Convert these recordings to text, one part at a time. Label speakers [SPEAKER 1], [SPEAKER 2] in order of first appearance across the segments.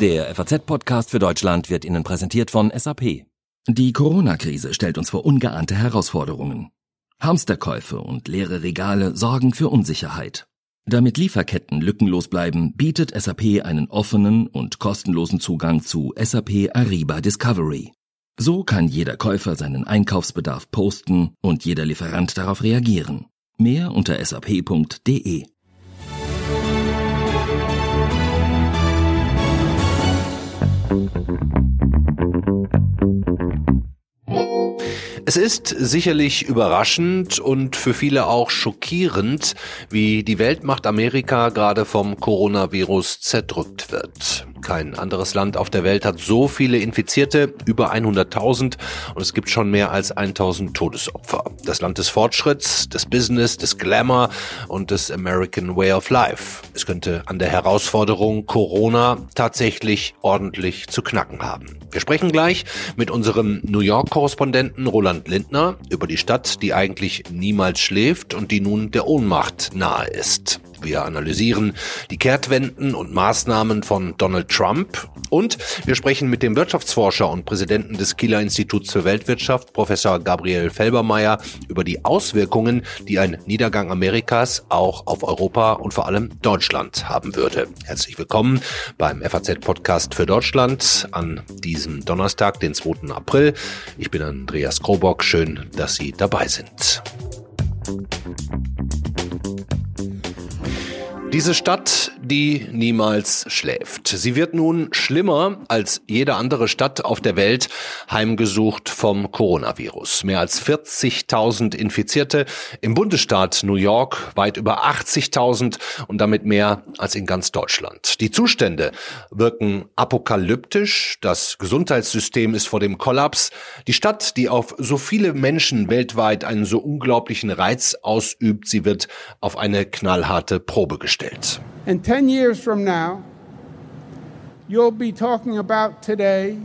[SPEAKER 1] Der FAZ-Podcast für Deutschland wird Ihnen präsentiert von SAP. Die Corona-Krise stellt uns vor ungeahnte Herausforderungen. Hamsterkäufe und leere Regale sorgen für Unsicherheit. Damit Lieferketten lückenlos bleiben, bietet SAP einen offenen und kostenlosen Zugang zu SAP Ariba Discovery. So kann jeder Käufer seinen Einkaufsbedarf posten und jeder Lieferant darauf reagieren. Mehr unter sap.de.
[SPEAKER 2] Es ist sicherlich überraschend und für viele auch schockierend, wie die Weltmacht Amerika gerade vom Coronavirus zerdrückt wird. Kein anderes Land auf der Welt hat so viele Infizierte, über 100.000 und es gibt schon mehr als 1.000 Todesopfer. Das Land des Fortschritts, des Business, des Glamour und des American Way of Life. Es könnte an der Herausforderung Corona tatsächlich ordentlich zu knacken haben. Wir sprechen gleich mit unserem New York-Korrespondenten Roland Lindner über die Stadt, die eigentlich niemals schläft und die nun der Ohnmacht nahe ist. Wir analysieren die Kehrtwenden und Maßnahmen von Donald Trump und wir sprechen mit dem Wirtschaftsforscher und Präsidenten des Kieler Instituts für Weltwirtschaft, Professor Gabriel Felbermeier, über die Auswirkungen, die ein Niedergang Amerikas auch auf Europa und vor allem Deutschland haben würde. Herzlich willkommen beim FAZ-Podcast für Deutschland an diesem Donnerstag, den 2. April. Ich bin Andreas Krobock. Schön, dass Sie dabei sind. Diese Stadt, die niemals schläft. Sie wird nun schlimmer als jede andere Stadt auf der Welt heimgesucht vom Coronavirus. Mehr als 40.000 Infizierte im Bundesstaat New York, weit über 80.000 und damit mehr als in ganz Deutschland. Die Zustände wirken apokalyptisch. Das Gesundheitssystem ist vor dem Kollaps. Die Stadt, die auf so viele Menschen weltweit einen so unglaublichen Reiz ausübt, sie wird auf eine knallharte Probe gestellt. Gestellt.
[SPEAKER 3] And 10 years from now, you'll be talking about today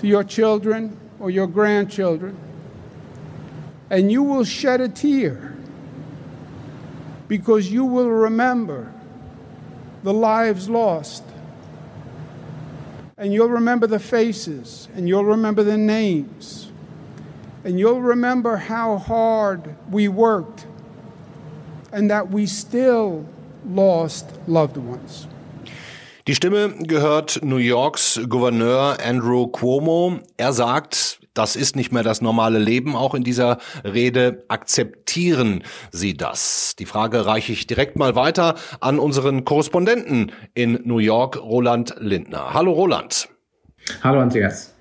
[SPEAKER 3] to your children or your grandchildren, and you will shed a tear because you will remember the lives lost. And you'll remember the faces, and you'll remember the names, and you'll remember how hard we worked and that we still lost loved ones.
[SPEAKER 2] Die Stimme gehört New Yorks Gouverneur Andrew Cuomo. Er sagt, das ist nicht mehr das normale Leben, auch in dieser Rede. Akzeptieren Sie das? Die Frage reiche ich direkt mal weiter an unseren Korrespondenten in New York, Roland Lindner. Hallo Roland.
[SPEAKER 4] Hallo Andreas.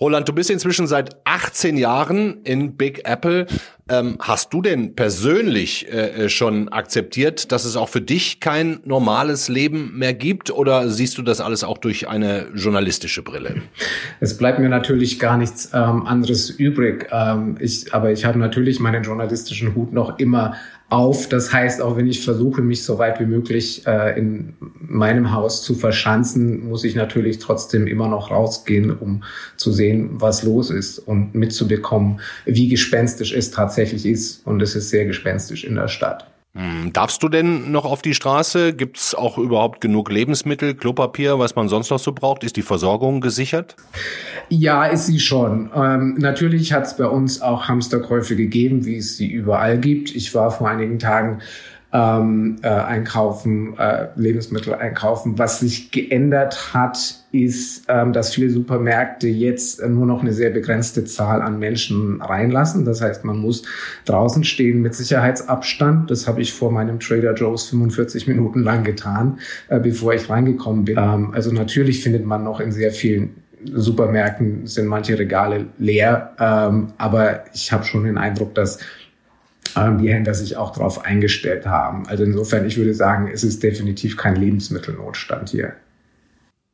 [SPEAKER 2] Roland, du bist inzwischen seit 18 Jahren in Big Apple. Ähm, hast du denn persönlich äh, äh, schon akzeptiert, dass es auch für dich kein normales Leben mehr gibt? Oder siehst du das alles auch durch eine journalistische Brille?
[SPEAKER 4] Es bleibt mir natürlich gar nichts ähm, anderes übrig. Ähm, ich, aber ich habe natürlich meinen journalistischen Hut noch immer auf. Das heißt, auch wenn ich versuche, mich so weit wie möglich äh, in meinem Haus zu verschanzen, muss ich natürlich trotzdem immer noch rausgehen, um zu sehen, was los ist und mitzubekommen, wie gespenstisch es tatsächlich ist. Und es ist sehr gespenstisch in der Stadt.
[SPEAKER 2] Hm, darfst du denn noch auf die Straße? Gibt es auch überhaupt genug Lebensmittel, Klopapier, was man sonst noch so braucht? Ist die Versorgung gesichert?
[SPEAKER 4] Ja, ist sie schon. Ähm, natürlich hat es bei uns auch Hamsterkäufe gegeben, wie es sie überall gibt. Ich war vor einigen Tagen ähm, äh, einkaufen, äh, Lebensmittel einkaufen. Was sich geändert hat, ist, ähm, dass viele Supermärkte jetzt nur noch eine sehr begrenzte Zahl an Menschen reinlassen. Das heißt, man muss draußen stehen mit Sicherheitsabstand. Das habe ich vor meinem Trader Joe's 45 Minuten lang getan, äh, bevor ich reingekommen bin. Ähm, also natürlich findet man noch in sehr vielen Supermärkten sind manche Regale leer, ähm, aber ich habe schon den Eindruck, dass die Händler sich auch darauf eingestellt haben. Also insofern, ich würde sagen, es ist definitiv kein Lebensmittelnotstand hier.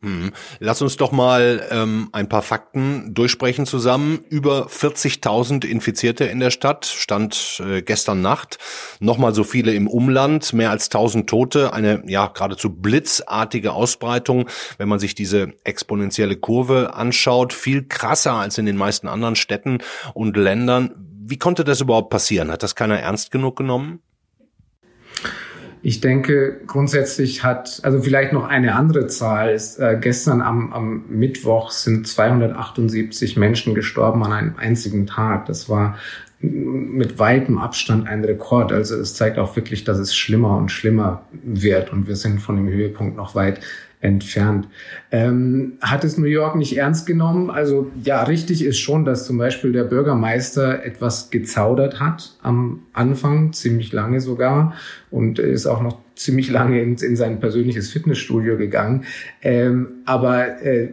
[SPEAKER 2] Hm. Lass uns doch mal ähm, ein paar Fakten durchsprechen zusammen. Über 40.000 Infizierte in der Stadt, stand äh, gestern Nacht. Nochmal so viele im Umland, mehr als 1.000 Tote. Eine ja geradezu blitzartige Ausbreitung, wenn man sich diese exponentielle Kurve anschaut. Viel krasser als in den meisten anderen Städten und Ländern. Wie konnte das überhaupt passieren? Hat das keiner ernst genug genommen?
[SPEAKER 4] Ich denke, grundsätzlich hat, also vielleicht noch eine andere Zahl ist, äh, gestern am, am Mittwoch sind 278 Menschen gestorben an einem einzigen Tag. Das war mit weitem Abstand ein Rekord. Also es zeigt auch wirklich, dass es schlimmer und schlimmer wird und wir sind von dem Höhepunkt noch weit entfernt. Ähm, hat es New York nicht ernst genommen? Also ja, richtig ist schon, dass zum Beispiel der Bürgermeister etwas gezaudert hat am Anfang, ziemlich lange sogar, und ist auch noch ziemlich lange in, in sein persönliches Fitnessstudio gegangen. Ähm, aber äh,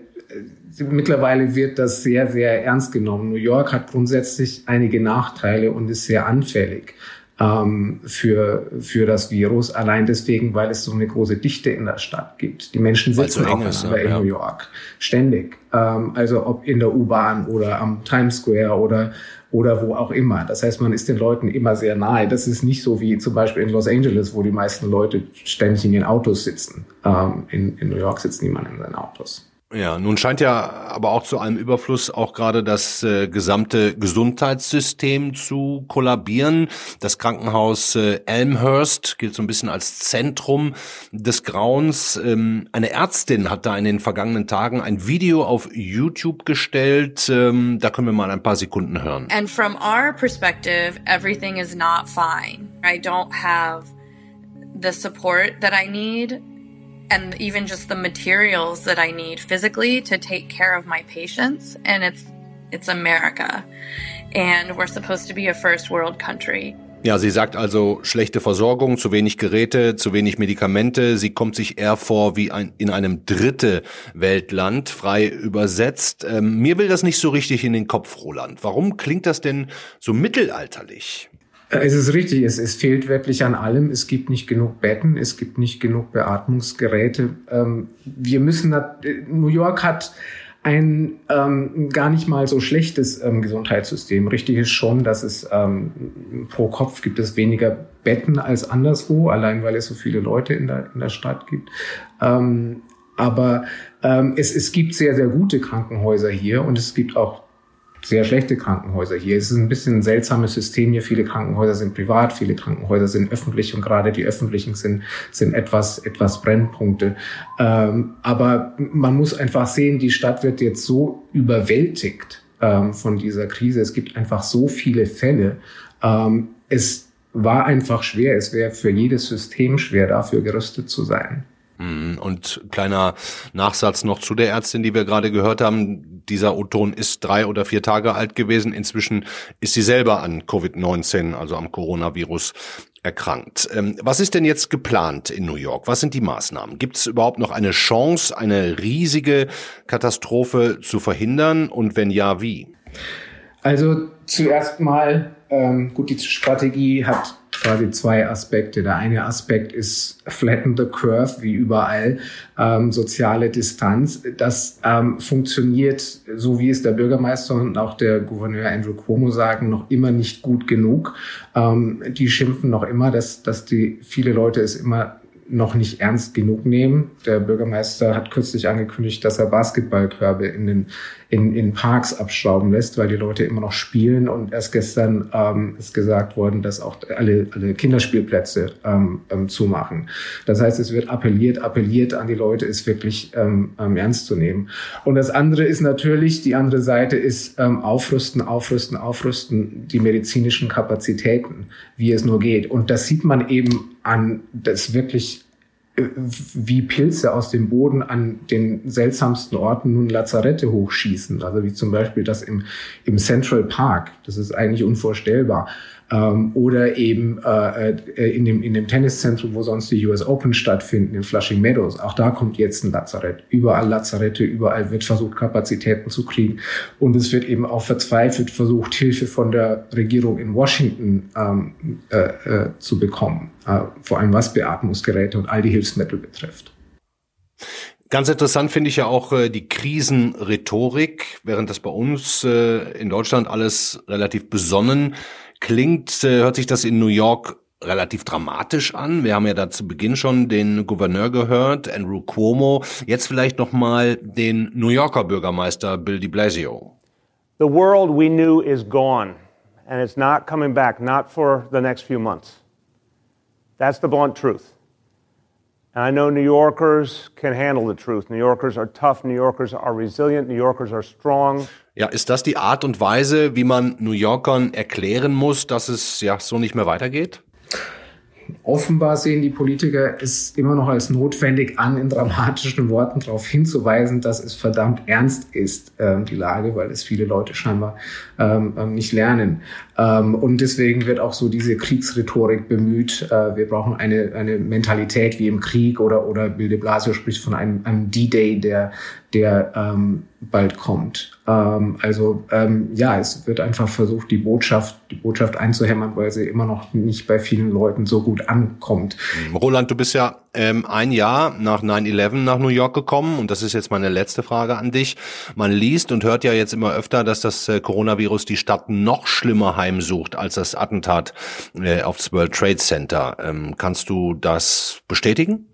[SPEAKER 4] mittlerweile wird das sehr, sehr ernst genommen. New York hat grundsätzlich einige Nachteile und ist sehr anfällig ähm, für, für das Virus. Allein deswegen, weil es so eine große Dichte in der Stadt gibt. Die Menschen sitzen so aufeinander in ja. New York. Ständig. Ähm, also ob in der U-Bahn oder am Times Square oder oder wo auch immer. Das heißt, man ist den Leuten immer sehr nahe. Das ist nicht so wie zum Beispiel in Los Angeles, wo die meisten Leute ständig in ihren Autos sitzen. Ähm, in, in New York sitzt niemand in seinen Autos.
[SPEAKER 2] Ja, nun scheint ja aber auch zu einem Überfluss auch gerade das äh, gesamte Gesundheitssystem zu kollabieren. Das Krankenhaus äh, Elmhurst gilt so ein bisschen als Zentrum des Grauens. Ähm, eine Ärztin hat da in den vergangenen Tagen ein Video auf YouTube gestellt. Ähm, da können wir mal ein paar Sekunden hören.
[SPEAKER 5] And from our perspective, everything is not fine. I don't have the support that I need and even just the materials that I need physically to take care of my patients. And it's, it's America. And we're supposed to be a first world country.
[SPEAKER 2] Ja, sie sagt also schlechte Versorgung, zu wenig Geräte, zu wenig Medikamente. Sie kommt sich eher vor wie ein, in einem dritte Weltland, frei übersetzt. Ähm, mir will das nicht so richtig in den Kopf, Roland. Warum klingt das denn so mittelalterlich?
[SPEAKER 4] Es ist richtig, es, es fehlt wirklich an allem. Es gibt nicht genug Betten, es gibt nicht genug Beatmungsgeräte. Ähm, wir müssen, New York hat ein ähm, gar nicht mal so schlechtes ähm, Gesundheitssystem. Richtig ist schon, dass es ähm, pro Kopf gibt es weniger Betten als anderswo, allein weil es so viele Leute in der, in der Stadt gibt. Ähm, aber ähm, es, es gibt sehr, sehr gute Krankenhäuser hier und es gibt auch sehr schlechte Krankenhäuser hier. Es ist ein bisschen ein seltsames System hier. Viele Krankenhäuser sind privat, viele Krankenhäuser sind öffentlich und gerade die öffentlichen sind, sind etwas, etwas Brennpunkte. Ähm, aber man muss einfach sehen, die Stadt wird jetzt so überwältigt ähm, von dieser Krise. Es gibt einfach so viele Fälle. Ähm, es war einfach schwer. Es wäre für jedes System schwer, dafür gerüstet zu sein.
[SPEAKER 2] Mhm. Und kleiner Nachsatz noch zu der Ärztin, die wir gerade gehört haben. Dieser O-Ton ist drei oder vier Tage alt gewesen. Inzwischen ist sie selber an Covid-19, also am Coronavirus, erkrankt. Ähm, was ist denn jetzt geplant in New York? Was sind die Maßnahmen? Gibt es überhaupt noch eine Chance, eine riesige Katastrophe zu verhindern? Und wenn ja, wie?
[SPEAKER 4] Also zuerst mal, ähm, gut, die Strategie hat quasi zwei Aspekte. Der eine Aspekt ist flatten the curve, wie überall, ähm, soziale Distanz. Das ähm, funktioniert, so wie es der Bürgermeister und auch der Gouverneur Andrew Cuomo sagen, noch immer nicht gut genug. Ähm, die schimpfen noch immer, dass, dass die viele Leute es immer noch nicht ernst genug nehmen. Der Bürgermeister hat kürzlich angekündigt, dass er Basketballkörbe in den in, in Parks abschrauben lässt, weil die Leute immer noch spielen. Und erst gestern ähm, ist gesagt worden, dass auch alle, alle Kinderspielplätze ähm, ähm, zumachen. Das heißt, es wird appelliert, appelliert an die Leute, es wirklich ähm, ähm, ernst zu nehmen. Und das andere ist natürlich, die andere Seite ist ähm, aufrüsten, aufrüsten, aufrüsten, die medizinischen Kapazitäten, wie es nur geht. Und das sieht man eben an, das wirklich wie Pilze aus dem Boden an den seltsamsten Orten nun Lazarette hochschießen. Also wie zum Beispiel das im, im Central Park. Das ist eigentlich unvorstellbar ähm, oder eben äh, äh, in, dem, in dem Tenniszentrum, wo sonst die US Open stattfinden, in Flushing Meadows. Auch da kommt jetzt ein Lazarett. Überall Lazarette, überall wird versucht, Kapazitäten zu kriegen. Und es wird eben auch verzweifelt versucht, Hilfe von der Regierung in Washington ähm, äh, äh, zu bekommen. Äh, vor allem was Beatmungsgeräte und all die Hilfsmittel betrifft.
[SPEAKER 2] Ganz interessant finde ich ja auch äh, die Krisenrhetorik, während das bei uns äh, in Deutschland alles relativ besonnen klingt, äh, hört sich das in New York relativ dramatisch an. Wir haben ja da zu Beginn schon den Gouverneur gehört, Andrew Cuomo. Jetzt vielleicht noch mal den New Yorker Bürgermeister Bill de Blasio.
[SPEAKER 6] The world we knew is gone and it's not coming back, not for the next few months. That's the blunt truth. And I know New Yorkers can handle the truth. New Yorkers are tough. New Yorkers are resilient. New Yorkers are strong.
[SPEAKER 2] Ja, ist das die Art und Weise, wie man New Yorkern erklären muss, dass es ja so nicht mehr weitergeht?
[SPEAKER 4] Offenbar sehen die Politiker es immer noch als notwendig an, in dramatischen Worten darauf hinzuweisen, dass es verdammt ernst ist, äh, die Lage, weil es viele Leute scheinbar ähm, ähm, nicht lernen. Ähm, und deswegen wird auch so diese Kriegsrhetorik bemüht. Äh, wir brauchen eine, eine Mentalität wie im Krieg oder, oder Bill de Blasio spricht von einem, einem D-Day, der, der ähm, bald kommt. Ähm, also ähm, ja, es wird einfach versucht, die Botschaft, die Botschaft einzuhämmern, weil sie immer noch nicht bei vielen Leuten so gut ankommt.
[SPEAKER 2] Roland, du bist ja ähm, ein Jahr nach 9-11 nach New York gekommen und das ist jetzt meine letzte Frage an dich. Man liest und hört ja jetzt immer öfter, dass das äh, Coronavirus die Stadt noch schlimmer heimsucht als das Attentat äh, aufs World Trade Center. Ähm, kannst du das bestätigen?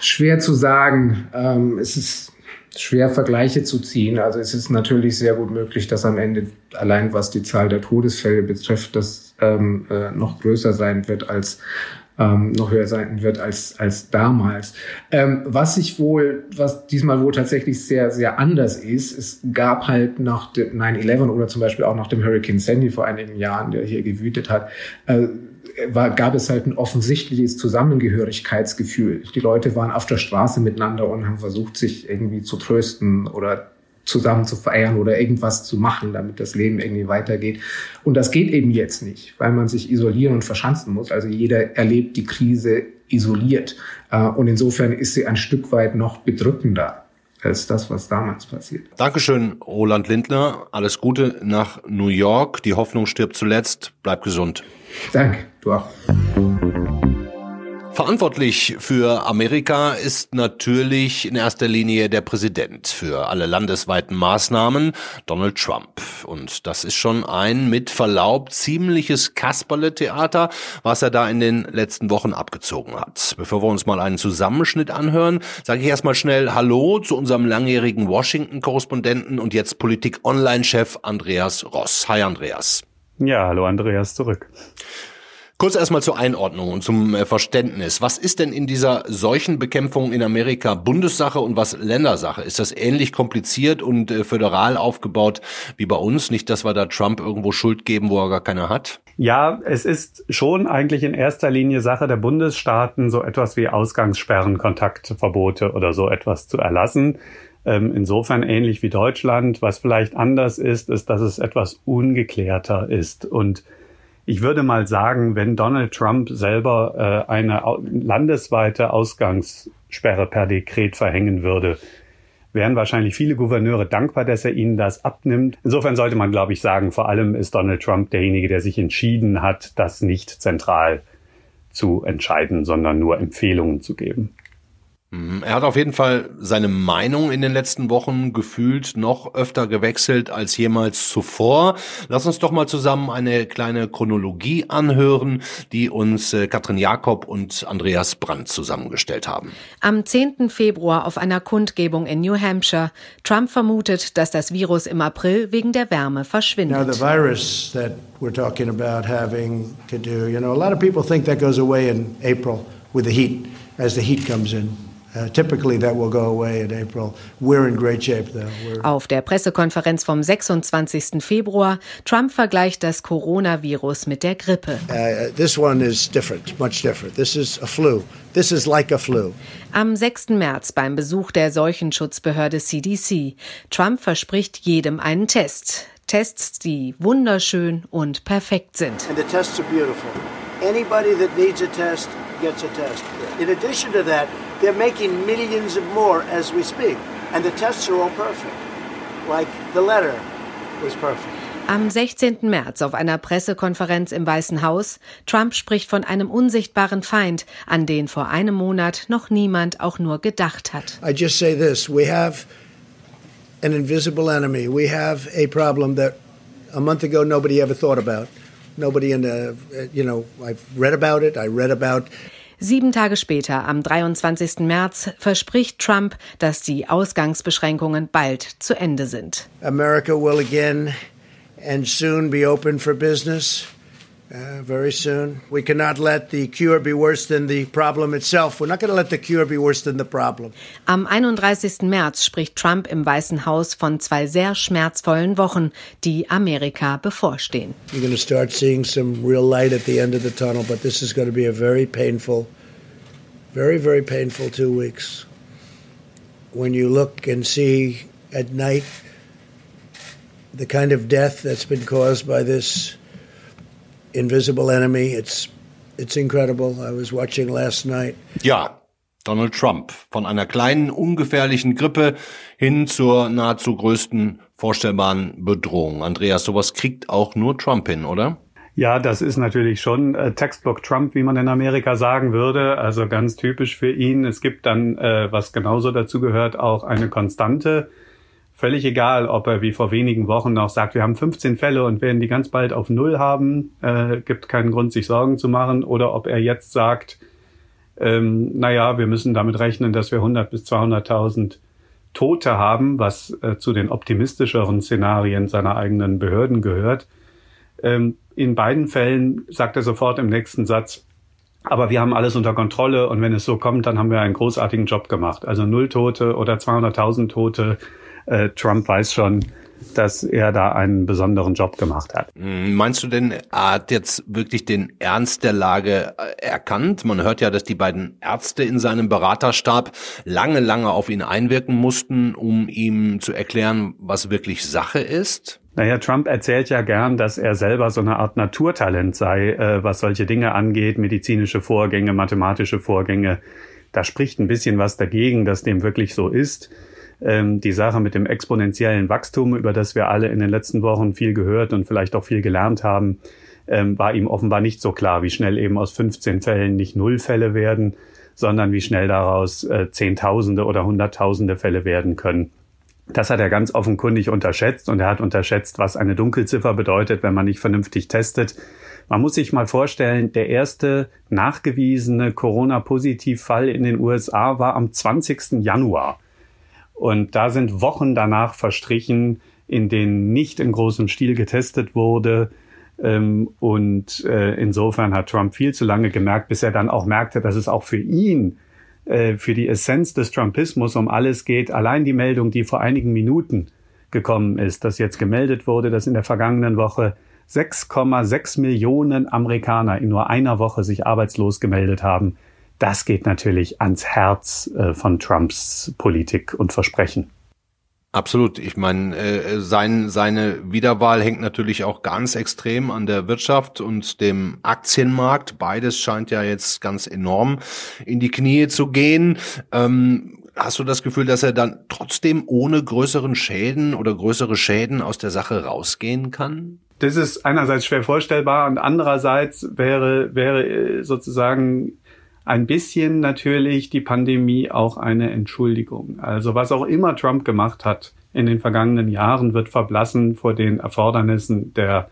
[SPEAKER 4] Schwer zu sagen. Ähm, es ist schwer Vergleiche zu ziehen. Also es ist natürlich sehr gut möglich, dass am Ende allein was die Zahl der Todesfälle betrifft, das ähm, äh, noch größer sein wird als ähm, noch höher sein wird als als damals. Ähm, was sich wohl, was diesmal wohl tatsächlich sehr sehr anders ist, es gab halt nach dem 9/11 oder zum Beispiel auch nach dem Hurricane Sandy vor einigen Jahren, der hier gewütet hat. Äh, war, gab es halt ein offensichtliches Zusammengehörigkeitsgefühl. Die Leute waren auf der Straße miteinander und haben versucht, sich irgendwie zu trösten oder zusammen zu feiern oder irgendwas zu machen, damit das Leben irgendwie weitergeht. Und das geht eben jetzt nicht, weil man sich isolieren und verschanzen muss. Also jeder erlebt die Krise isoliert. Äh, und insofern ist sie ein Stück weit noch bedrückender als das, was damals passiert.
[SPEAKER 2] Dankeschön, Roland Lindner. Alles Gute nach New York. Die Hoffnung stirbt zuletzt. Bleib gesund.
[SPEAKER 4] Danke, du auch.
[SPEAKER 2] Verantwortlich für Amerika ist natürlich in erster Linie der Präsident für alle landesweiten Maßnahmen, Donald Trump. Und das ist schon ein mit Verlaub ziemliches Kasperle-Theater, was er da in den letzten Wochen abgezogen hat. Bevor wir uns mal einen Zusammenschnitt anhören, sage ich erstmal schnell Hallo zu unserem langjährigen Washington-Korrespondenten und jetzt Politik-Online-Chef Andreas Ross. Hi Andreas.
[SPEAKER 7] Ja, hallo Andreas zurück.
[SPEAKER 2] Kurz erstmal zur Einordnung und zum äh, Verständnis. Was ist denn in dieser Seuchenbekämpfung in Amerika Bundessache und was Ländersache? Ist das ähnlich kompliziert und äh, föderal aufgebaut wie bei uns? Nicht, dass wir da Trump irgendwo Schuld geben, wo er gar keine hat?
[SPEAKER 7] Ja, es ist schon eigentlich in erster Linie Sache der Bundesstaaten, so etwas wie Ausgangssperren, Kontaktverbote oder so etwas zu erlassen. Ähm, insofern ähnlich wie Deutschland. Was vielleicht anders ist, ist, dass es etwas ungeklärter ist und ich würde mal sagen, wenn Donald Trump selber äh, eine landesweite Ausgangssperre per Dekret verhängen würde, wären wahrscheinlich viele Gouverneure dankbar, dass er ihnen das abnimmt. Insofern sollte man, glaube ich, sagen, vor allem ist Donald Trump derjenige, der sich entschieden hat, das nicht zentral zu entscheiden, sondern nur Empfehlungen zu geben.
[SPEAKER 2] Mhm. Er hat auf jeden Fall seine Meinung in den letzten Wochen gefühlt noch öfter gewechselt als jemals zuvor. Lass uns doch mal zusammen eine kleine Chronologie anhören, die uns äh, Katrin Jakob und Andreas Brandt zusammengestellt haben.
[SPEAKER 8] Am 10. Februar auf einer Kundgebung in New Hampshire. Trump vermutet, dass das Virus im April wegen der Wärme verschwindet.
[SPEAKER 9] Now the virus that we're talking about having to do, you know, a lot of people think that goes away in April with the heat, as the heat comes in. Uh,
[SPEAKER 8] Auf der Pressekonferenz vom 26. Februar, Trump vergleicht das Coronavirus mit der Grippe. Uh, this one is different, much different. This is a flu. This is like a flu. Am 6. März beim Besuch der Seuchenschutzbehörde CDC. Trump verspricht jedem einen Test. Tests, die wunderschön und perfekt sind. And the tests are beautiful. Anybody that needs a test gets a test. In addition to that, they're making millions of more as we speak. And the tests are all perfect. Like the letter was perfect. Am 16. März auf einer Pressekonferenz im Weißen Haus, Trump spricht von einem unsichtbaren Feind, an den vor einem Monat noch niemand auch nur gedacht hat. I just say this, we have an invisible enemy. We have a problem that a month ago nobody ever thought about. Nobody in the, you know, I've read about it, I read about Sieben Tage später, am 23. März, verspricht Trump, dass die Ausgangsbeschränkungen bald zu Ende sind. America will again and soon be open for business.
[SPEAKER 9] Uh, very soon. We cannot let the cure be worse than the problem itself. We're not going to let the cure be worse than the problem.
[SPEAKER 8] Am 31. März spricht Trump im Weißen Haus von zwei sehr schmerzvollen Wochen, die Amerika bevorstehen.
[SPEAKER 9] You're going to start seeing some real light at the end of the tunnel, but this is going to be a very painful, very, very painful two weeks. When you look and see at night the kind of death that's been caused by this invisible enemy. It's it's incredible. I was watching last night.
[SPEAKER 2] Ja, Donald Trump von einer kleinen ungefährlichen Grippe hin zur nahezu größten vorstellbaren Bedrohung. Andreas, sowas kriegt auch nur Trump hin, oder?
[SPEAKER 7] Ja, das ist natürlich schon äh, Textbook Trump, wie man in Amerika sagen würde. Also ganz typisch für ihn. Es gibt dann, äh, was genauso dazu gehört, auch eine Konstante völlig egal, ob er wie vor wenigen Wochen noch sagt, wir haben 15 Fälle und werden die ganz bald auf Null haben, äh, gibt keinen Grund, sich Sorgen zu machen, oder ob er jetzt sagt, ähm, naja, wir müssen damit rechnen, dass wir 100 bis 200.000 Tote haben, was äh, zu den optimistischeren Szenarien seiner eigenen Behörden gehört. Ähm, in beiden Fällen sagt er sofort im nächsten Satz, aber wir haben alles unter Kontrolle und wenn es so kommt, dann haben wir einen großartigen Job gemacht. Also null Tote oder 200.000 Tote äh, Trump weiß schon, dass er da einen besonderen Job gemacht hat.
[SPEAKER 2] Hm, meinst du denn, er hat jetzt wirklich den Ernst der Lage äh, erkannt? Man hört ja, dass die beiden Ärzte in seinem Beraterstab lange, lange auf ihn einwirken mussten, um ihm zu erklären, was wirklich Sache ist.
[SPEAKER 7] Naja, Trump erzählt ja gern, dass er selber so eine Art Naturtalent sei, äh, was solche Dinge angeht, medizinische Vorgänge, mathematische Vorgänge. Da spricht ein bisschen was dagegen, dass dem wirklich so ist ähm, die Sache mit dem exponentiellen Wachstum, über das wir alle in den letzten Wochen viel gehört und vielleicht auch viel gelernt haben, ähm, war ihm offenbar nicht so klar, wie schnell eben aus 15 Fällen nicht null Fälle werden, sondern wie schnell daraus äh, Zehntausende oder Hunderttausende Fälle werden können. Das hat er ganz offenkundig unterschätzt und er hat unterschätzt, was eine Dunkelziffer bedeutet, wenn man nicht vernünftig testet. Man muss sich mal vorstellen, der erste nachgewiesene Corona-Positivfall in den USA war am 20. Januar. Und da sind Wochen danach verstrichen, in denen nicht in großem Stil getestet wurde. Ähm, und äh, insofern hat Trump viel zu lange gemerkt, bis er dann auch merkte, dass es auch für ihn, äh, für die Essenz des Trumpismus um alles geht. Allein die Meldung, die vor einigen Minuten gekommen ist, dass jetzt gemeldet wurde, dass in der vergangenen Woche 6,6 Millionen Amerikaner in nur einer Woche sich arbeitslos gemeldet haben das geht natürlich ans Herz äh, von Trumps Politik und Versprechen.
[SPEAKER 2] Absolut. Ich meine, äh, sein, seine Wiederwahl hängt natürlich auch ganz extrem an der Wirtschaft und dem Aktienmarkt. Beides scheint ja jetzt ganz enorm in die Knie zu gehen. Ähm, hast du das Gefühl, dass er dann trotzdem ohne größeren Schäden oder größere Schäden aus der Sache rausgehen kann?
[SPEAKER 7] Das ist einerseits schwer vorstellbar und andererseits wäre, wäre äh, sozusagen ein bisschen natürlich die Pandemie auch eine Entschuldigung. Also was auch immer Trump gemacht hat in den vergangenen Jahren, wird verblassen vor den Erfordernissen der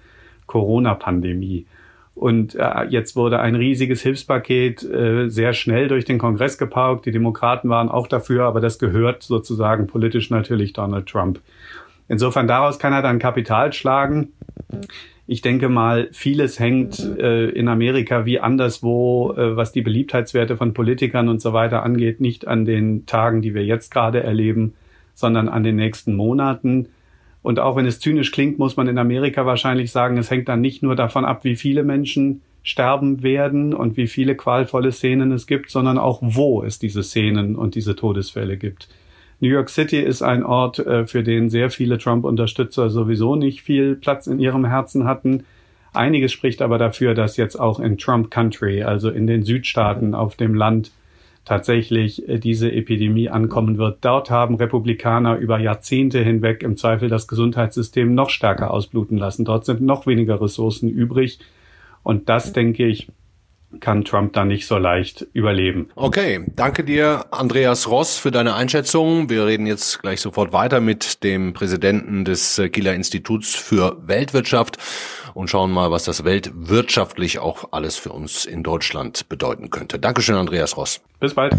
[SPEAKER 7] Corona-Pandemie. Und äh, jetzt wurde ein riesiges Hilfspaket äh, sehr schnell durch den Kongress gepaukt. Die Demokraten waren auch dafür, aber das gehört sozusagen politisch natürlich Donald Trump. Insofern daraus kann er dann Kapital schlagen. Ich denke mal, vieles hängt äh, in Amerika wie anderswo, äh, was die Beliebtheitswerte von Politikern und so weiter angeht, nicht an den Tagen, die wir jetzt gerade erleben, sondern an den nächsten Monaten. Und auch wenn es zynisch klingt, muss man in Amerika wahrscheinlich sagen, es hängt dann nicht nur davon ab, wie viele Menschen sterben werden und wie viele qualvolle Szenen es gibt, sondern auch wo es diese Szenen und diese Todesfälle gibt. New York City ist ein Ort, äh, für den sehr viele Trump-Unterstützer sowieso nicht viel Platz in ihrem Herzen hatten. Einiges spricht aber dafür, dass jetzt auch in Trump Country, also in den Südstaaten auf dem Land, tatsächlich äh, diese Epidemie ankommen wird. Dort haben Republikaner über Jahrzehnte hinweg im Zweifel das Gesundheitssystem noch stärker ausbluten lassen. Dort sind noch weniger Ressourcen übrig. Und das, denke ich, kann Trump da nicht so leicht überleben.
[SPEAKER 2] Okay, danke dir, Andreas Ross, für deine Einschätzung. Wir reden jetzt gleich sofort weiter mit dem Präsidenten des äh, Kieler Instituts für Weltwirtschaft und schauen mal, was das weltwirtschaftlich auch alles für uns in Deutschland bedeuten könnte. Dankeschön, Andreas Ross.
[SPEAKER 7] Bis bald.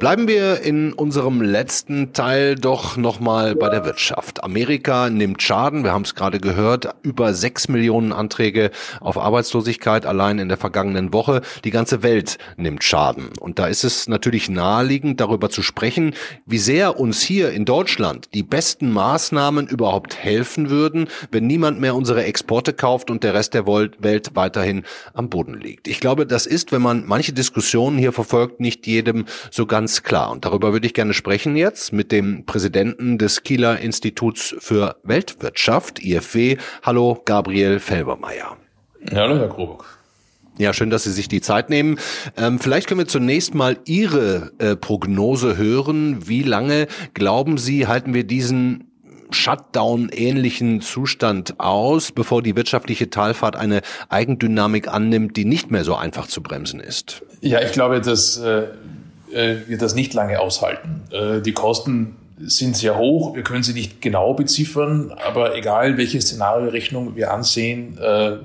[SPEAKER 2] Bleiben wir in unserem letzten Teil doch nochmal bei der Wirtschaft. Amerika nimmt Schaden, wir haben es gerade gehört, über sechs Millionen Anträge auf Arbeitslosigkeit allein in der vergangenen Woche. Die ganze Welt nimmt Schaden. Und da ist es natürlich naheliegend, darüber zu sprechen, wie sehr uns hier in Deutschland die besten Maßnahmen überhaupt helfen würden, wenn niemand mehr unsere Exporte kauft und der Rest der Welt weiterhin am Boden liegt. Ich glaube, das ist, wenn man manche Diskussionen hier verfolgt, nicht jedem so ganz ganz klar. Und darüber würde ich gerne sprechen jetzt mit dem Präsidenten des Kieler Instituts für Weltwirtschaft, IFW. Hallo, Gabriel Felbermeier.
[SPEAKER 10] Hallo, Herr Krobock.
[SPEAKER 2] Ja, schön, dass Sie sich die Zeit nehmen. Ähm, vielleicht können wir zunächst mal Ihre äh, Prognose hören. Wie lange glauben Sie, halten wir diesen Shutdown-ähnlichen Zustand aus, bevor die wirtschaftliche Talfahrt eine Eigendynamik annimmt, die nicht mehr so einfach zu bremsen ist?
[SPEAKER 10] Ja, ich glaube, dass äh, wir das nicht lange aushalten. Äh, die Kosten sind sehr hoch, wir können sie nicht genau beziffern, aber egal welche Szenariorechnung wir ansehen, äh,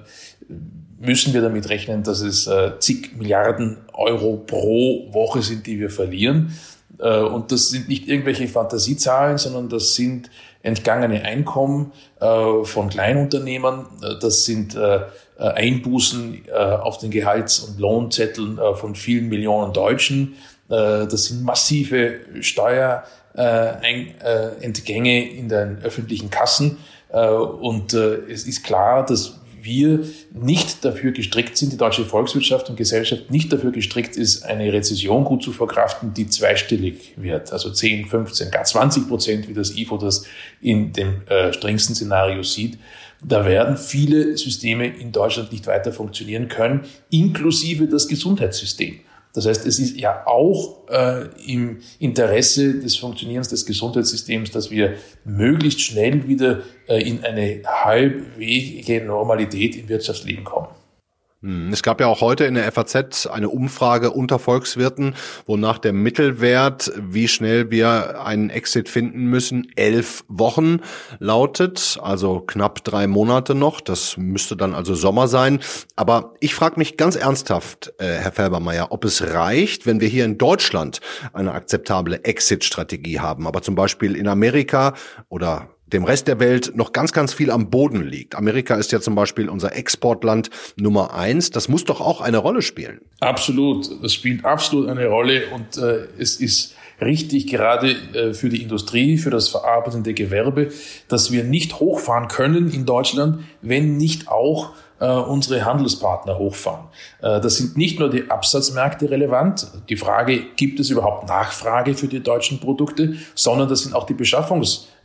[SPEAKER 10] müssen wir damit rechnen, dass es äh, zig Milliarden Euro pro Woche sind, die wir verlieren. Äh, und das sind nicht irgendwelche Fantasiezahlen, sondern das sind entgangene Einkommen äh, von Kleinunternehmern. Äh, das sind äh, Einbußen äh, auf den Gehalts- und Lohnzetteln von vielen Millionen Deutschen. Äh, das sind massive Steuerentgänge in den öffentlichen Kassen. Äh, und äh, es ist klar, dass wir nicht dafür gestrickt sind, die deutsche Volkswirtschaft und Gesellschaft nicht dafür gestrickt ist, eine Rezession gut zu verkraften, die zweistellig wird, also 10, 15, gar 20 Prozent, wie das IFO das in dem äh, strengsten Szenario sieht. Da werden viele Systeme in Deutschland nicht weiter funktionieren können, inklusive das Gesundheitssystem. Das heißt, es ist ja auch äh, im Interesse des Funktionierens des Gesundheitssystems, dass wir möglichst schnell wieder äh, in eine halbwege Normalität im Wirtschaftsleben kommen.
[SPEAKER 2] Hm, es gab ja auch heute in der FAZ eine Umfrage unter Volkswirten, wonach der Mittelwert, wie schnell wir einen Exit finden müssen, elf Wochen lautet, also knapp drei Monate noch. Das müsste dann also Sommer sein. Aber ich frage mich ganz ernsthaft, äh, Herr Felbermeier, ob es reicht, wenn wir hier in Deutschland eine akzeptable Exit-Strategie haben, aber zum Beispiel in Amerika oder dem Rest der Welt noch ganz, ganz viel am Boden liegt. Amerika ist ja zum Beispiel unser Exportland Nummer eins. Das muss doch auch eine Rolle spielen.
[SPEAKER 10] Absolut. Das spielt absolut eine Rolle und äh, es ist richtig, gerade äh, für die Industrie, für das verarbeitende Gewerbe, dass wir nicht hochfahren können in Deutschland, wenn nicht auch äh, unsere Handelspartner hochfahren. Äh, das sind nicht nur die Absatzmärkte relevant, die Frage, gibt es überhaupt Nachfrage für die deutschen Produkte, sondern das sind auch die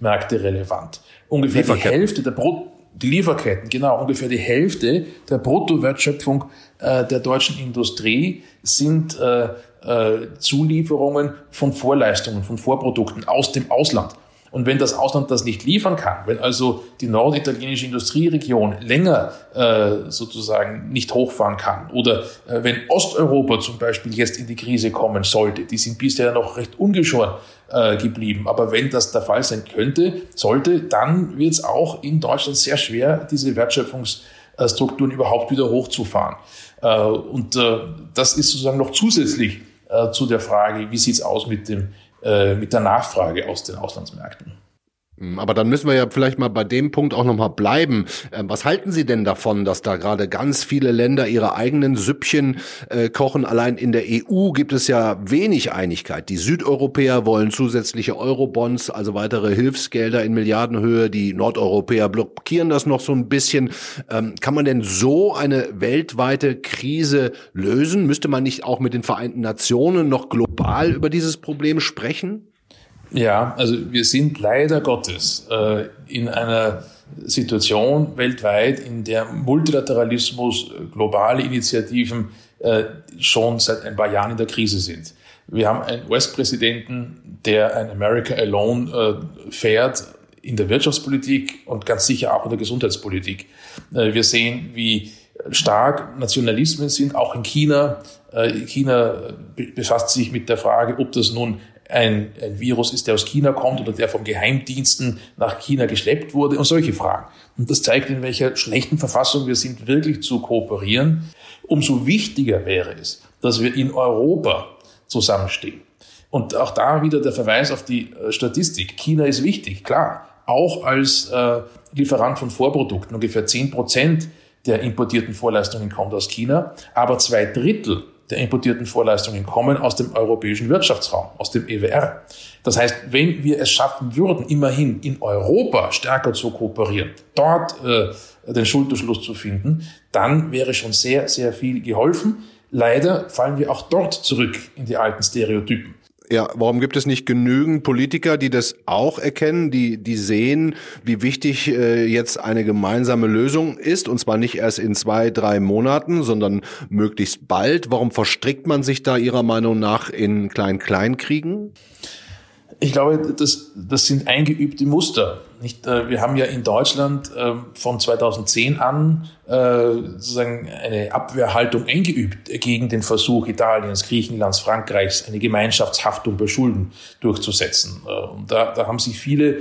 [SPEAKER 10] Beschaffungsmärkte relevant. Ungefähr die Hälfte der Brut die Lieferketten, genau, ungefähr die Hälfte der Bruttowertschöpfung äh, der deutschen Industrie sind äh, äh, Zulieferungen von Vorleistungen, von Vorprodukten aus dem Ausland. Und wenn das Ausland das nicht liefern kann, wenn also die norditalienische Industrieregion länger äh, sozusagen nicht hochfahren kann oder äh, wenn Osteuropa zum Beispiel jetzt in die Krise kommen sollte, die sind bisher noch recht ungeschoren äh, geblieben, aber wenn das der Fall sein könnte, sollte, dann wird es auch in Deutschland sehr schwer, diese Wertschöpfungsstrukturen überhaupt wieder hochzufahren. Äh, und äh, das ist sozusagen noch zusätzlich äh, zu der Frage, wie sieht's aus mit dem mit der Nachfrage aus den Auslandsmärkten.
[SPEAKER 2] Hm, aber dann müssen wir ja vielleicht mal bei dem Punkt auch nochmal bleiben. Ähm, was halten Sie denn davon, dass da gerade ganz viele Länder ihre eigenen Süppchen äh, kochen? Allein in der EU gibt es ja wenig Einigkeit. Die Südeuropäer wollen zusätzliche Eurobonds, also weitere Hilfsgelder in Milliardenhöhe. Die Nordeuropäer blockieren das noch so ein bisschen. Ähm, kann man denn so eine weltweite Krise lösen? Müsste man nicht auch mit den Vereinten Nationen noch global über dieses Problem sprechen?
[SPEAKER 10] Ja, also wir sind leider Gottes äh, in einer Situation weltweit, in der Multilateralismus, globale Initiativen äh, schon seit ein paar Jahren in der Krise sind. Wir haben einen US-Präsidenten, der ein America Alone äh, fährt in der Wirtschaftspolitik und ganz sicher auch in der Gesundheitspolitik. Äh, wir sehen, wie stark Nationalismen sind, auch in China. Äh, China befasst sich mit der Frage, ob das nun ein, ein Virus ist, der aus China kommt oder der vom Geheimdiensten nach China geschleppt wurde und solche Fragen. Und das zeigt, in welcher schlechten Verfassung wir sind, wirklich zu kooperieren. Umso wichtiger wäre es, dass wir in Europa zusammenstehen. Und auch da wieder der Verweis auf die Statistik. China ist wichtig, klar. Auch als äh, Lieferant von Vorprodukten. Ungefähr 10 Prozent der importierten Vorleistungen kommt aus China. Aber zwei Drittel der importierten Vorleistungen kommen aus dem europäischen Wirtschaftsraum, aus dem EWR. Das heißt, wenn wir es schaffen würden, immerhin in Europa stärker zu kooperieren, dort äh, den Schulterschluss zu finden, dann wäre schon sehr, sehr viel geholfen. Leider fallen wir auch dort zurück in die alten Stereotypen.
[SPEAKER 2] Ja, warum gibt es nicht genügend Politiker, die das auch erkennen, die, die sehen, wie wichtig äh, jetzt eine gemeinsame Lösung ist, und zwar nicht erst in zwei, drei Monaten, sondern möglichst bald? Warum verstrickt man sich da Ihrer Meinung nach in Klein-Klein-Kriegen?
[SPEAKER 10] Ich glaube, das, das sind eingeübte Muster. Nicht, äh, wir haben ja in Deutschland äh, von 2010 an äh, sozusagen eine Abwehrhaltung eingeübt gegen den Versuch Italiens, Griechenlands, Frankreichs, eine Gemeinschaftshaftung bei Schulden durchzusetzen. Äh, und da, da haben sich viele,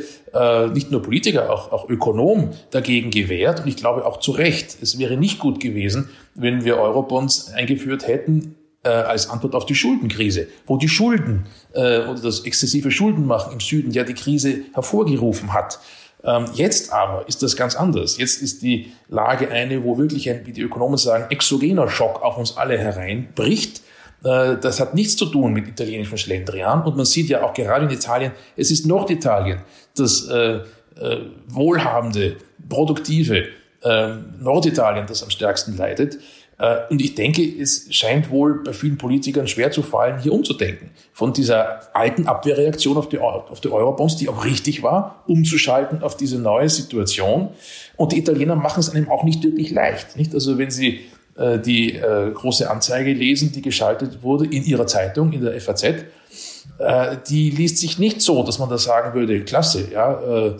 [SPEAKER 10] nicht nur Politiker, auch, auch Ökonomen dagegen gewehrt. Und ich glaube auch zu Recht. Es wäre nicht gut gewesen, wenn wir Eurobonds eingeführt hätten äh, als Antwort auf die Schuldenkrise, wo die Schulden äh, oder das exzessive Schuldenmachen im Süden ja die Krise hervorgerufen hat. Ähm, jetzt aber ist das ganz anders. Jetzt ist die Lage eine, wo wirklich ein, wie die Ökonomen sagen, exogener Schock auf uns alle hereinbricht. Äh, das hat nichts zu tun mit italienischem Schlendrian. Und man sieht ja auch gerade in Italien, es ist Norditalien, das äh, äh, wohlhabende, produktive äh, Norditalien, das am stärksten leidet. Äh, und ich denke, es scheint wohl bei vielen Politikern schwer zu fallen, hier umzudenken. Von dieser alten Abwehrreaktion auf die, auf die Eurobonds, die auch richtig war, umzuschalten auf diese neue Situation. Und die Italiener machen es einem auch nicht wirklich leicht. Nicht? Also wenn Sie äh, die äh, große Anzeige lesen, die geschaltet wurde in Ihrer Zeitung, in der FAZ, äh, die liest sich nicht so, dass man da sagen würde, klasse, ja,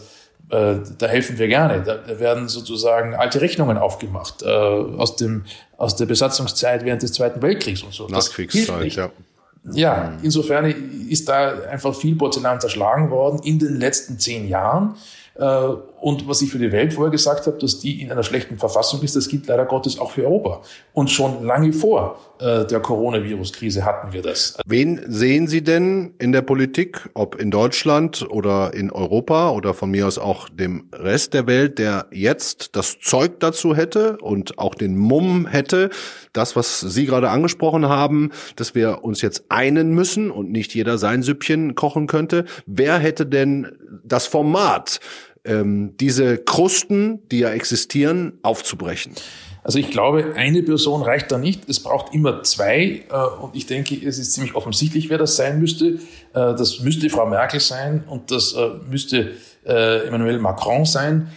[SPEAKER 10] äh, da helfen wir gerne. Da, da, werden sozusagen alte Rechnungen aufgemacht äh, aus, dem, aus der Besatzungszeit während des Zweiten Weltkriegs und so.
[SPEAKER 2] Nachkriegszeit, ja.
[SPEAKER 10] Ja, insofern ist da einfach viel Porzellan zerschlagen worden in den letzten zehn Jahren. Äh, und was ich für die Welt vorher gesagt habe, dass die in einer schlechten Verfassung ist, das gilt leider Gottes auch für Europa. Und schon lange vor äh, der Coronavirus-Krise hatten wir das.
[SPEAKER 2] Wen sehen Sie denn in der Politik, ob in Deutschland oder in Europa oder von mir aus auch dem Rest der Welt, der jetzt das Zeug dazu hätte und auch den Mumm hätte, das, was Sie gerade angesprochen haben, dass wir uns jetzt einen müssen und nicht jeder sein Süppchen kochen könnte. Wer hätte denn das Format, ähm, diese Krusten, die ja existieren, aufzubrechen?
[SPEAKER 10] Also ich glaube, eine Person reicht da nicht. Es braucht immer zwei. Äh, und ich denke, es ist ziemlich offensichtlich, wer das sein müsste. Äh, das müsste Frau Merkel sein und das äh, müsste Emmanuel Macron sein.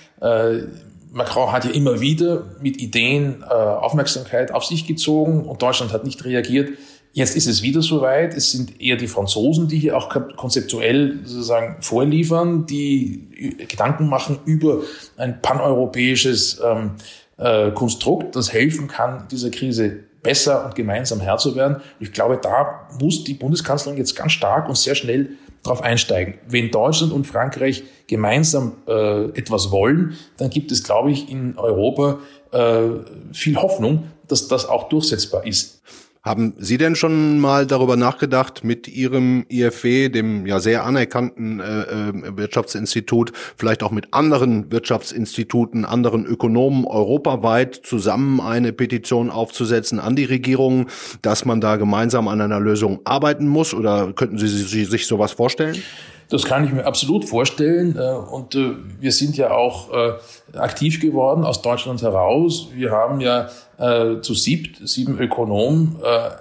[SPEAKER 10] Macron hat ja immer wieder mit Ideen Aufmerksamkeit auf sich gezogen und Deutschland hat nicht reagiert. Jetzt ist es wieder soweit. Es sind eher die Franzosen, die hier auch konzeptuell sozusagen vorliefern, die Gedanken machen über ein paneuropäisches ähm, äh, Konstrukt, das helfen kann, dieser Krise besser und gemeinsam Herr zu werden. ich glaube, da muss die Bundeskanzlerin jetzt ganz stark und sehr schnell darauf einsteigen. Wenn Deutschland und Frankreich gemeinsam äh, etwas wollen, dann gibt es, glaube ich, in Europa äh, viel Hoffnung, dass das auch durchsetzbar ist.
[SPEAKER 2] Haben Sie denn schon mal darüber nachgedacht, mit Ihrem IFW, dem ja sehr anerkannten äh, äh, Wirtschaftsinstitut, vielleicht auch mit anderen Wirtschaftsinstituten, anderen Ökonomen europaweit zusammen eine Petition aufzusetzen an die Regierung, dass man da gemeinsam an einer Lösung arbeiten muss? Oder könnten Sie sich sowas vorstellen?
[SPEAKER 10] Das kann ich mir absolut vorstellen. Äh, und äh, wir sind ja auch äh, aktiv geworden aus Deutschland heraus. Wir haben ja zu siebt, sieben Ökonomen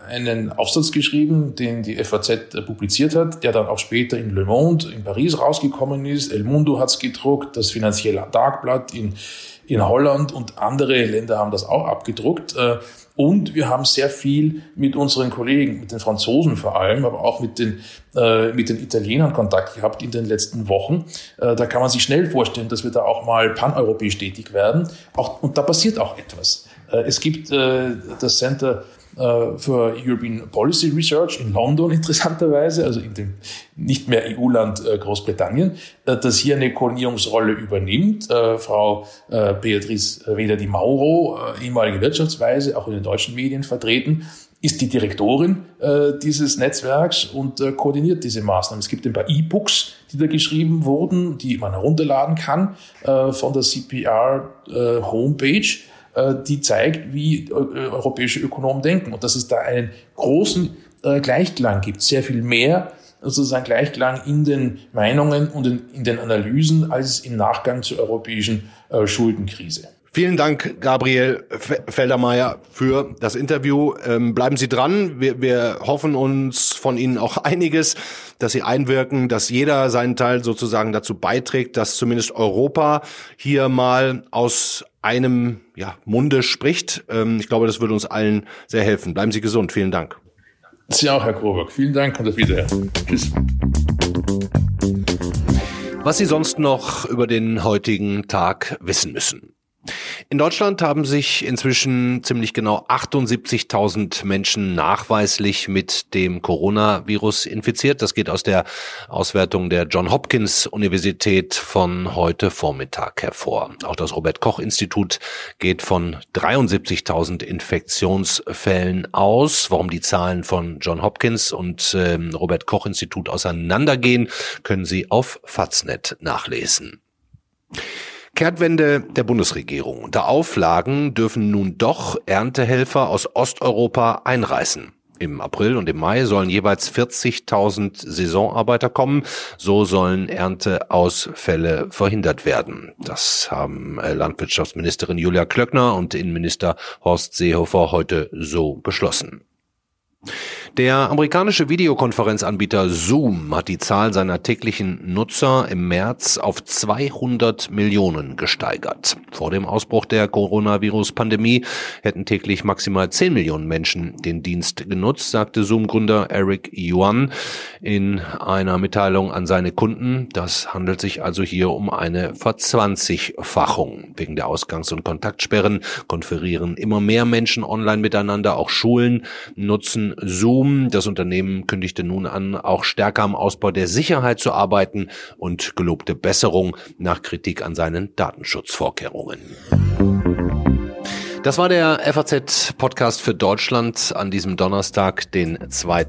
[SPEAKER 10] einen Aufsatz geschrieben, den die FAZ publiziert hat, der dann auch später in Le Monde in Paris rausgekommen ist. El Mundo hat es gedruckt, das Finanzielle Tagblatt in, in Holland und andere Länder haben das auch abgedruckt. Und wir haben sehr viel mit unseren Kollegen, mit den Franzosen vor allem, aber auch mit den, äh, mit den Italienern Kontakt gehabt in den letzten Wochen. Äh, da kann man sich schnell vorstellen, dass wir da auch mal paneuropäisch tätig werden. Auch, und da passiert auch etwas. Äh, es gibt äh, das Center für European Policy Research in London interessanterweise, also in dem nicht mehr EU-Land äh, Großbritannien, äh, das hier eine Koordinierungsrolle übernimmt. Frau Beatrice Weder di Mauro, ehemalige Wirtschaftsweise, auch in den deutschen Medien vertreten, ist die Direktorin äh, dieses Netzwerks und äh, koordiniert diese Maßnahmen. Es gibt ein paar E-Books, die da geschrieben wurden, die man herunterladen kann äh, von der CPR äh, Homepage, äh, die zeigt, wie äh, europäische Ökonomen denken und dass es da einen großen äh, Gleichklang gibt, sehr viel mehr sozusagen Gleichklang in den Meinungen und in, den Analysen als im Nachgang zur europäischen äh, Schuldenkrise.
[SPEAKER 2] Vielen Dank, Gabriel Feldermeier, für das Interview. Ähm, bleiben Sie dran. Wir, wir hoffen uns von Ihnen auch einiges, dass Sie einwirken, dass jeder seinen Teil sozusagen dazu beiträgt, dass zumindest Europa hier mal aus einem ja, Munde spricht. Ähm, ich glaube, das würde uns allen sehr helfen. Bleiben Sie gesund. Vielen Dank.
[SPEAKER 10] Sie auch, Herr Kroberg. Vielen Dank und auf Wiederhören. Tschüss.
[SPEAKER 2] Was Sie sonst noch über den heutigen Tag wissen müssen. In Deutschland haben sich inzwischen ziemlich genau 78.000 Menschen nachweislich mit dem Coronavirus infiziert. Das geht aus der Auswertung der John Hopkins Universität von heute Vormittag hervor. Auch das Robert Koch Institut geht von 73.000 Infektionsfällen aus. Warum die Zahlen von John Hopkins und äh, Robert Koch Institut auseinandergehen, können Sie auf Faznet nachlesen. Kehrtwende der Bundesregierung. Unter Auflagen dürfen nun doch Erntehelfer aus Osteuropa einreißen. Im April und im Mai sollen jeweils 40.000 Saisonarbeiter kommen. So sollen Ernteausfälle verhindert werden. Das haben äh, Landwirtschaftsministerin Julia Klöckner und Innenminister Horst Seehofer heute so beschlossen. Der amerikanische Videokonferenzanbieter Zoom hat die Zahl seiner täglichen Nutzer im März auf 200 Millionen gesteigert. Vor dem Ausbruch der Coronavirus-Pandemie hätten täglich maximal 10 Millionen Menschen den Dienst genutzt, sagte Zoom-Gründer Eric Yuan in einer Mitteilung an seine Kunden. Das handelt sich also hier um eine Verzwanzigfachung. Wegen der Ausgangs- und Kontaktsperren konferieren immer mehr Menschen online miteinander. Auch Schulen nutzen Zoom Zoom. Das Unternehmen kündigte nun an, auch stärker am Ausbau der Sicherheit zu arbeiten und gelobte Besserung nach Kritik an seinen Datenschutzvorkehrungen. Das war der FAZ-Podcast für Deutschland an diesem Donnerstag, den 2.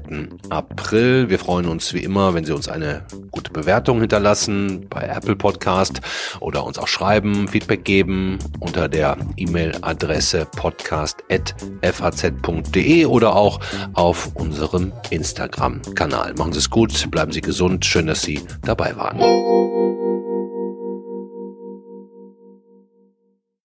[SPEAKER 2] April. Wir freuen uns wie immer, wenn Sie uns eine gute Bewertung hinterlassen bei Apple Podcast oder uns auch schreiben, Feedback geben unter der E-Mail-Adresse podcast.faz.de oder auch auf unserem Instagram-Kanal. Machen Sie es gut, bleiben Sie gesund. Schön, dass Sie dabei waren.